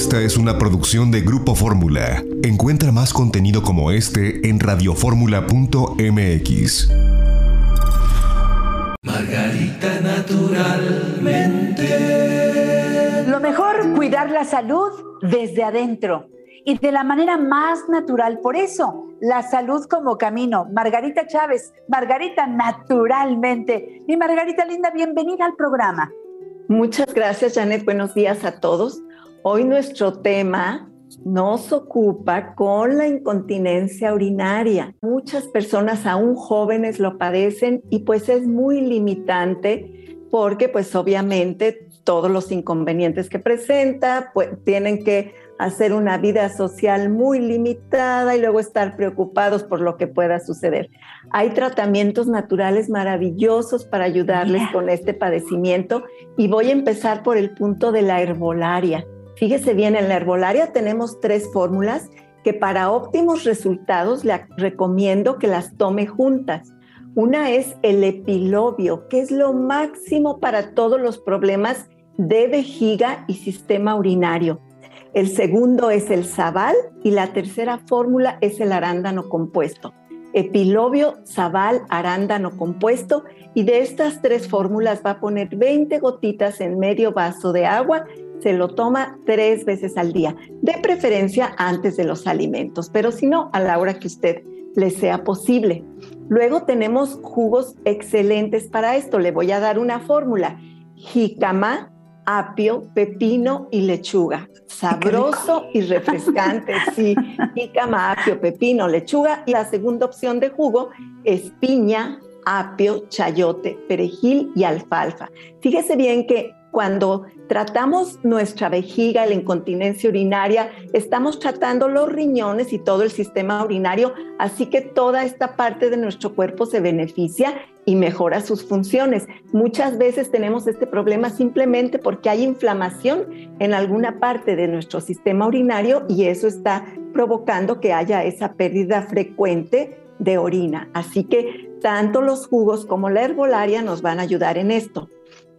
Esta es una producción de Grupo Fórmula. Encuentra más contenido como este en radioformula.mx. Margarita naturalmente. Lo mejor, cuidar la salud desde adentro y de la manera más natural. Por eso, la salud como camino. Margarita Chávez, Margarita naturalmente. Mi Margarita linda, bienvenida al programa. Muchas gracias, Janet. Buenos días a todos. Hoy nuestro tema nos ocupa con la incontinencia urinaria. Muchas personas, aún jóvenes, lo padecen y pues es muy limitante porque pues obviamente todos los inconvenientes que presenta pues, tienen que hacer una vida social muy limitada y luego estar preocupados por lo que pueda suceder. Hay tratamientos naturales maravillosos para ayudarles con este padecimiento y voy a empezar por el punto de la herbolaria. Fíjese bien, en la herbolaria tenemos tres fórmulas que para óptimos resultados le recomiendo que las tome juntas. Una es el epilobio, que es lo máximo para todos los problemas de vejiga y sistema urinario. El segundo es el sabal y la tercera fórmula es el arándano compuesto. Epilobio, sabal, arándano compuesto y de estas tres fórmulas va a poner 20 gotitas en medio vaso de agua se lo toma tres veces al día, de preferencia antes de los alimentos, pero si no, a la hora que usted le sea posible. Luego tenemos jugos excelentes para esto. Le voy a dar una fórmula. Jícama, apio, pepino y lechuga. Sabroso y refrescante, sí. Jícama, apio, pepino, lechuga. Y la segunda opción de jugo es piña, apio, chayote, perejil y alfalfa. Fíjese bien que cuando tratamos nuestra vejiga, la incontinencia urinaria, estamos tratando los riñones y todo el sistema urinario, así que toda esta parte de nuestro cuerpo se beneficia y mejora sus funciones. Muchas veces tenemos este problema simplemente porque hay inflamación en alguna parte de nuestro sistema urinario y eso está provocando que haya esa pérdida frecuente de orina. Así que tanto los jugos como la herbolaria nos van a ayudar en esto.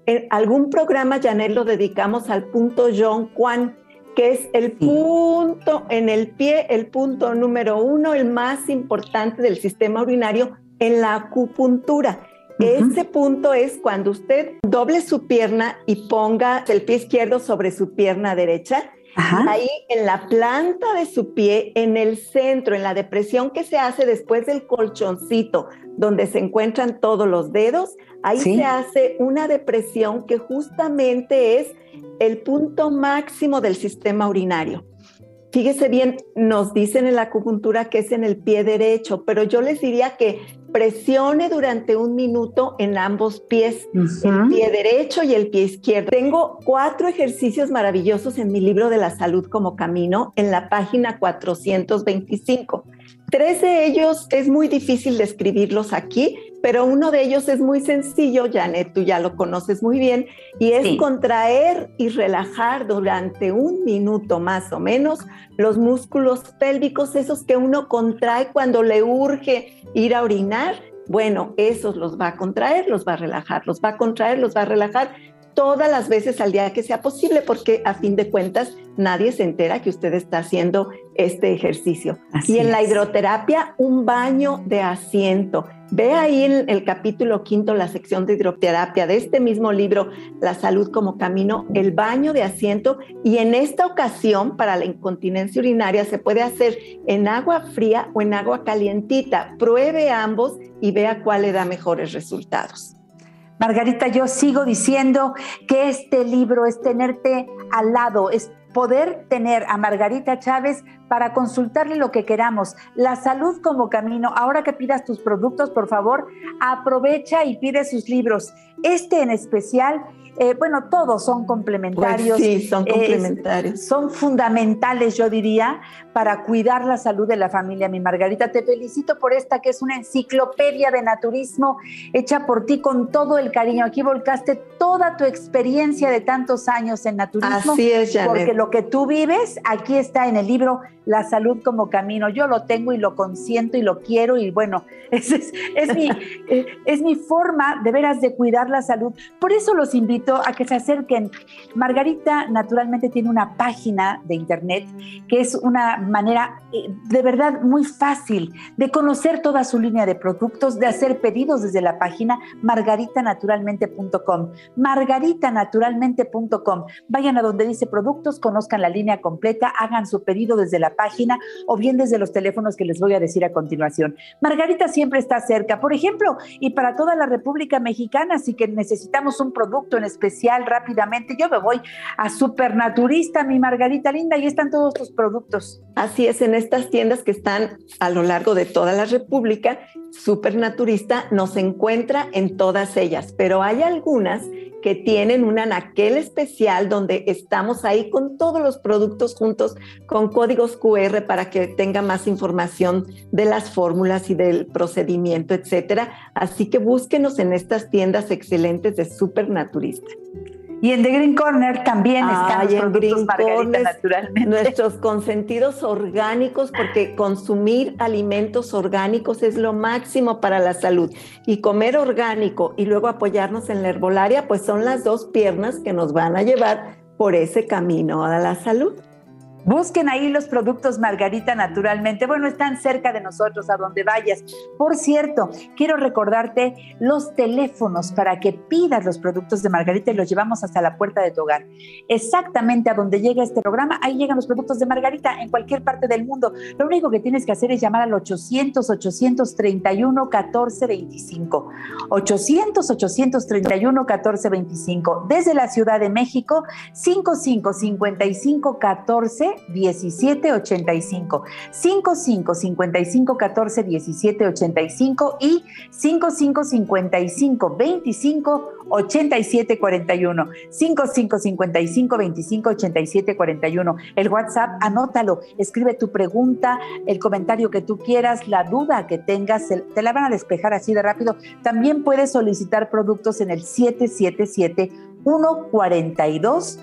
En algún programa, Janet, lo dedicamos al punto John Juan, que es el punto en el pie, el punto número uno, el más importante del sistema urinario en la acupuntura. Ese punto es cuando usted doble su pierna y ponga el pie izquierdo sobre su pierna derecha. Ahí en la planta de su pie, en el centro, en la depresión que se hace después del colchoncito, donde se encuentran todos los dedos, ahí se hace una depresión que justamente es el punto máximo del sistema urinario. Fíjese bien, nos dicen en la acupuntura que es en el pie derecho, pero yo les diría que presione durante un minuto en ambos pies, el pie derecho y el pie izquierdo. Tengo cuatro ejercicios maravillosos en mi libro de la salud como camino en la página 425. Tres de ellos es muy difícil describirlos aquí, pero uno de ellos es muy sencillo, Janet, tú ya lo conoces muy bien, y es contraer y relajar durante un minuto más o menos los músculos pélvicos, esos que uno contrae cuando le urge ir a orinar. Bueno, esos los va a contraer, los va a relajar, los va a contraer, los va a relajar todas las veces al día que sea posible, porque a fin de cuentas nadie se entera que usted está haciendo este ejercicio. y en la hidroterapia, un baño de asiento. Ve ahí en el capítulo quinto, la sección de hidroterapia de este mismo libro, La salud como camino, el baño de asiento. Y en esta ocasión, para la incontinencia urinaria, se puede hacer en agua fría o en agua calientita. Pruebe ambos y vea cuál le da mejores resultados. Margarita, yo sigo diciendo que este libro es tenerte al lado, es poder tener a Margarita Chávez para consultarle lo que queramos. La salud como camino. Ahora que pidas tus productos, por favor, aprovecha y pide sus libros. Este en especial eh, bueno, todos son complementarios. Pues sí, son complementarios. son fundamentales, yo diría, para cuidar la salud de la familia. Mi Margarita, te felicito por esta que es una enciclopedia de naturismo hecha por ti con todo el cariño. Aquí volcaste toda tu experiencia de tantos años en naturismo. Así es, Janet. Porque lo que tú vives, aquí está en el libro La salud como camino. Yo lo tengo y lo consiento y lo quiero y bueno, es, es, mi, eh, es mi forma de veras de cuidar la salud. Por eso los invito a que se acerquen. Margarita naturalmente tiene una página de internet que es una manera eh, de verdad muy fácil de conocer toda su línea de productos, de hacer pedidos desde la página margaritanaturalmente.com. Margaritanaturalmente.com. Vayan a donde dice productos, conozcan la línea completa, hagan su pedido desde la página o bien desde los teléfonos que les voy a decir a continuación. Margarita siempre está cerca, por ejemplo, y para toda la República Mexicana, así que necesitamos un producto en especial rápidamente. Yo me voy a Supernaturista, mi Margarita linda, y están todos tus productos. Así es, en estas tiendas que están a lo largo de toda la República, Supernaturista nos encuentra en todas ellas, pero hay algunas que tienen un anaquel especial donde estamos ahí con todos los productos juntos, con códigos QR para que tenga más información de las fórmulas y del procedimiento, etcétera. Así que búsquenos en estas tiendas excelentes de Supernaturista. Y en The Green Corner también están los productos Margarita naturalmente. Nuestros consentidos orgánicos, porque consumir alimentos orgánicos es lo máximo para la salud. Y comer orgánico y luego apoyarnos en la herbolaria, pues son las dos piernas que nos van a llevar por ese camino a la salud. Busquen ahí los productos Margarita naturalmente. Bueno, están cerca de nosotros, a donde vayas. Por cierto, quiero recordarte los teléfonos para que pidas los productos de Margarita y los llevamos hasta la puerta de tu hogar. Exactamente a donde llega este programa, ahí llegan los productos de Margarita en cualquier parte del mundo. Lo único que tienes que hacer es llamar al 800-831-1425. 800-831-1425. Desde la Ciudad de México, 5555 14 17 85 55 55 14 17 85 y 55 55 25 87 41 55 55 25 87 41 el WhatsApp anótalo escribe tu pregunta el comentario que tú quieras la duda que tengas te la van a despejar así de rápido. También puedes solicitar productos en el 777 142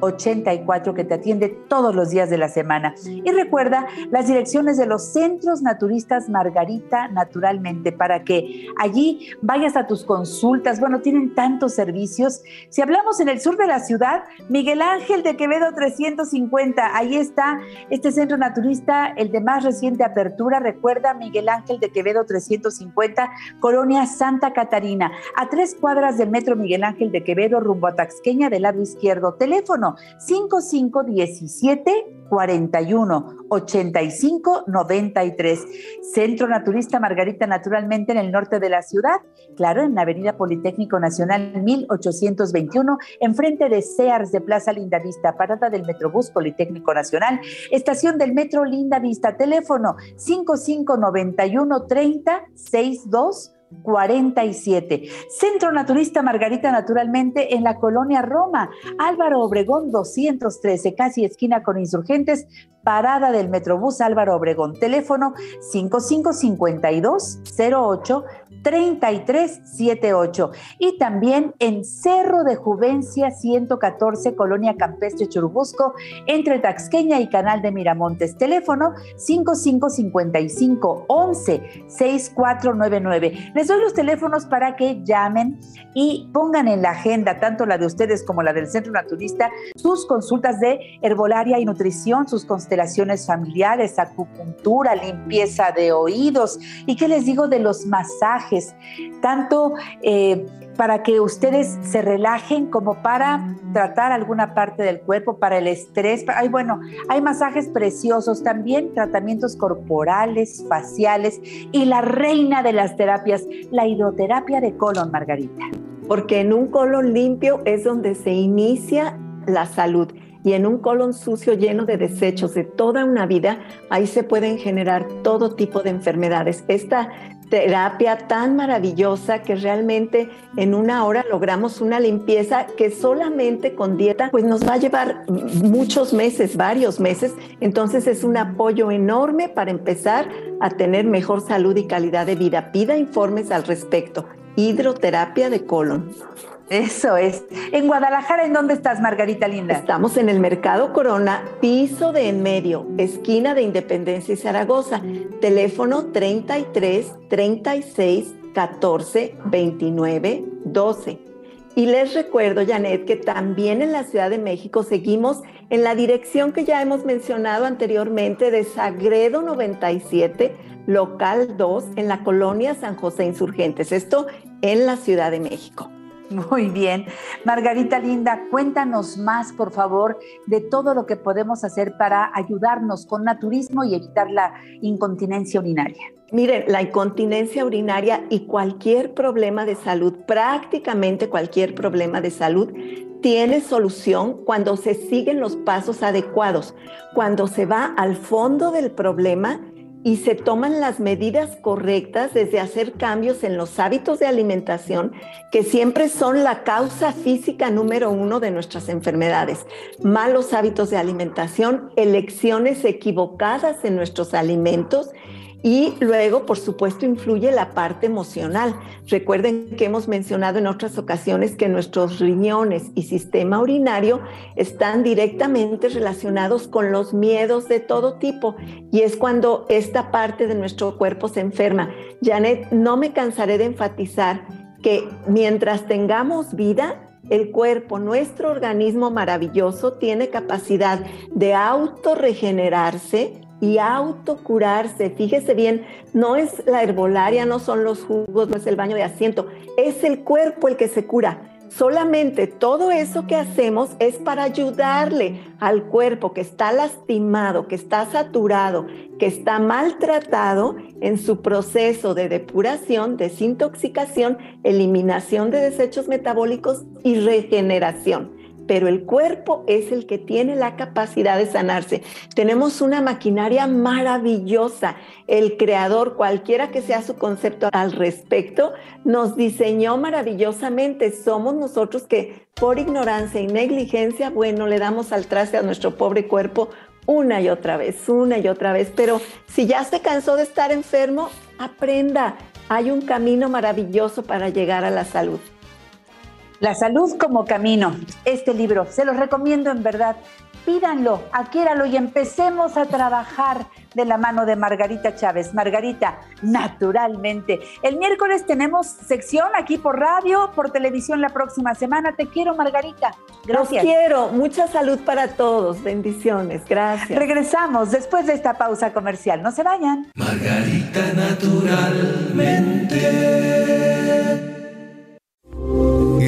9984 que te atiende todos los días de la semana. Y recuerda las direcciones de los centros naturistas Margarita Naturalmente para que allí vayas a tus consultas. Bueno, tienen tantos servicios. Si hablamos en el sur de la ciudad, Miguel Ángel de Quevedo 350, ahí está este centro naturista, el de más reciente apertura. Recuerda Miguel Ángel de Quevedo 350, Colonia Santa Catarina, a tres cuadras del metro Miguel Ángel de Quevedo, rumbo a Taxqueña del lado izquierdo. Teléfono 5517 41 85 93. Centro Naturista Margarita, naturalmente en el norte de la ciudad, claro, en la Avenida Politécnico Nacional 1821, enfrente de Sears de Plaza Linda Vista, parada del Metrobús Politécnico Nacional, estación del Metro Linda Vista, teléfono 5591 30 62 47. Centro Naturista Margarita Naturalmente en la colonia Roma, Álvaro Obregón 213, casi esquina con insurgentes, parada del Metrobús Álvaro Obregón. Teléfono 5552 08 3378 y también en Cerro de Juvencia 114, Colonia Campestre Churubusco, entre Taxqueña y Canal de Miramontes. Teléfono 5555 11 6499. Les doy los teléfonos para que llamen y pongan en la agenda, tanto la de ustedes como la del Centro Naturista, sus consultas de herbolaria y nutrición, sus constelaciones familiares, acupuntura, limpieza de oídos y qué les digo de los masajes tanto eh, para que ustedes se relajen como para tratar alguna parte del cuerpo, para el estrés. Hay, bueno, hay masajes preciosos, también tratamientos corporales, faciales y la reina de las terapias, la hidroterapia de colon, Margarita. Porque en un colon limpio es donde se inicia la salud y en un colon sucio lleno de desechos de toda una vida, ahí se pueden generar todo tipo de enfermedades. Esta terapia tan maravillosa que realmente en una hora logramos una limpieza que solamente con dieta pues nos va a llevar muchos meses, varios meses. Entonces es un apoyo enorme para empezar a tener mejor salud y calidad de vida. Pida informes al respecto. Hidroterapia de colon. Eso es. En Guadalajara, ¿en dónde estás, Margarita Linda? Estamos en el Mercado Corona, piso de en medio, esquina de Independencia y Zaragoza. Teléfono 33 36 14 29 12 Y les recuerdo, Janet, que también en la Ciudad de México seguimos en la dirección que ya hemos mencionado anteriormente de Sagredo 97, local 2, en la colonia San José Insurgentes. Esto en la Ciudad de México. Muy bien. Margarita Linda, cuéntanos más, por favor, de todo lo que podemos hacer para ayudarnos con naturismo y evitar la incontinencia urinaria. Miren, la incontinencia urinaria y cualquier problema de salud, prácticamente cualquier problema de salud, tiene solución cuando se siguen los pasos adecuados, cuando se va al fondo del problema y se toman las medidas correctas desde hacer cambios en los hábitos de alimentación, que siempre son la causa física número uno de nuestras enfermedades. Malos hábitos de alimentación, elecciones equivocadas en nuestros alimentos y luego, por supuesto, influye la parte emocional. Recuerden que hemos mencionado en otras ocasiones que nuestros riñones y sistema urinario están directamente relacionados con los miedos de todo tipo y es cuando esta parte de nuestro cuerpo se enferma. Janet, no me cansaré de enfatizar que mientras tengamos vida, el cuerpo, nuestro organismo maravilloso, tiene capacidad de autorregenerarse y autocurarse. Fíjese bien, no es la herbolaria, no son los jugos, no es el baño de asiento, es el cuerpo el que se cura. Solamente todo eso que hacemos es para ayudarle al cuerpo que está lastimado, que está saturado, que está maltratado en su proceso de depuración, desintoxicación, eliminación de desechos metabólicos y regeneración pero el cuerpo es el que tiene la capacidad de sanarse. Tenemos una maquinaria maravillosa. El creador, cualquiera que sea su concepto al respecto, nos diseñó maravillosamente. Somos nosotros que por ignorancia y negligencia, bueno, le damos al traste a nuestro pobre cuerpo una y otra vez, una y otra vez. Pero si ya se cansó de estar enfermo, aprenda. Hay un camino maravilloso para llegar a la salud. La salud como camino. Este libro, se los recomiendo en verdad. Pídanlo, adquiéralo y empecemos a trabajar de la mano de Margarita Chávez. Margarita, naturalmente. El miércoles tenemos sección aquí por radio, por televisión la próxima semana. Te quiero, Margarita. Gracias. Los quiero. Mucha salud para todos. Bendiciones. Gracias. Regresamos después de esta pausa comercial. No se vayan. Margarita, naturalmente.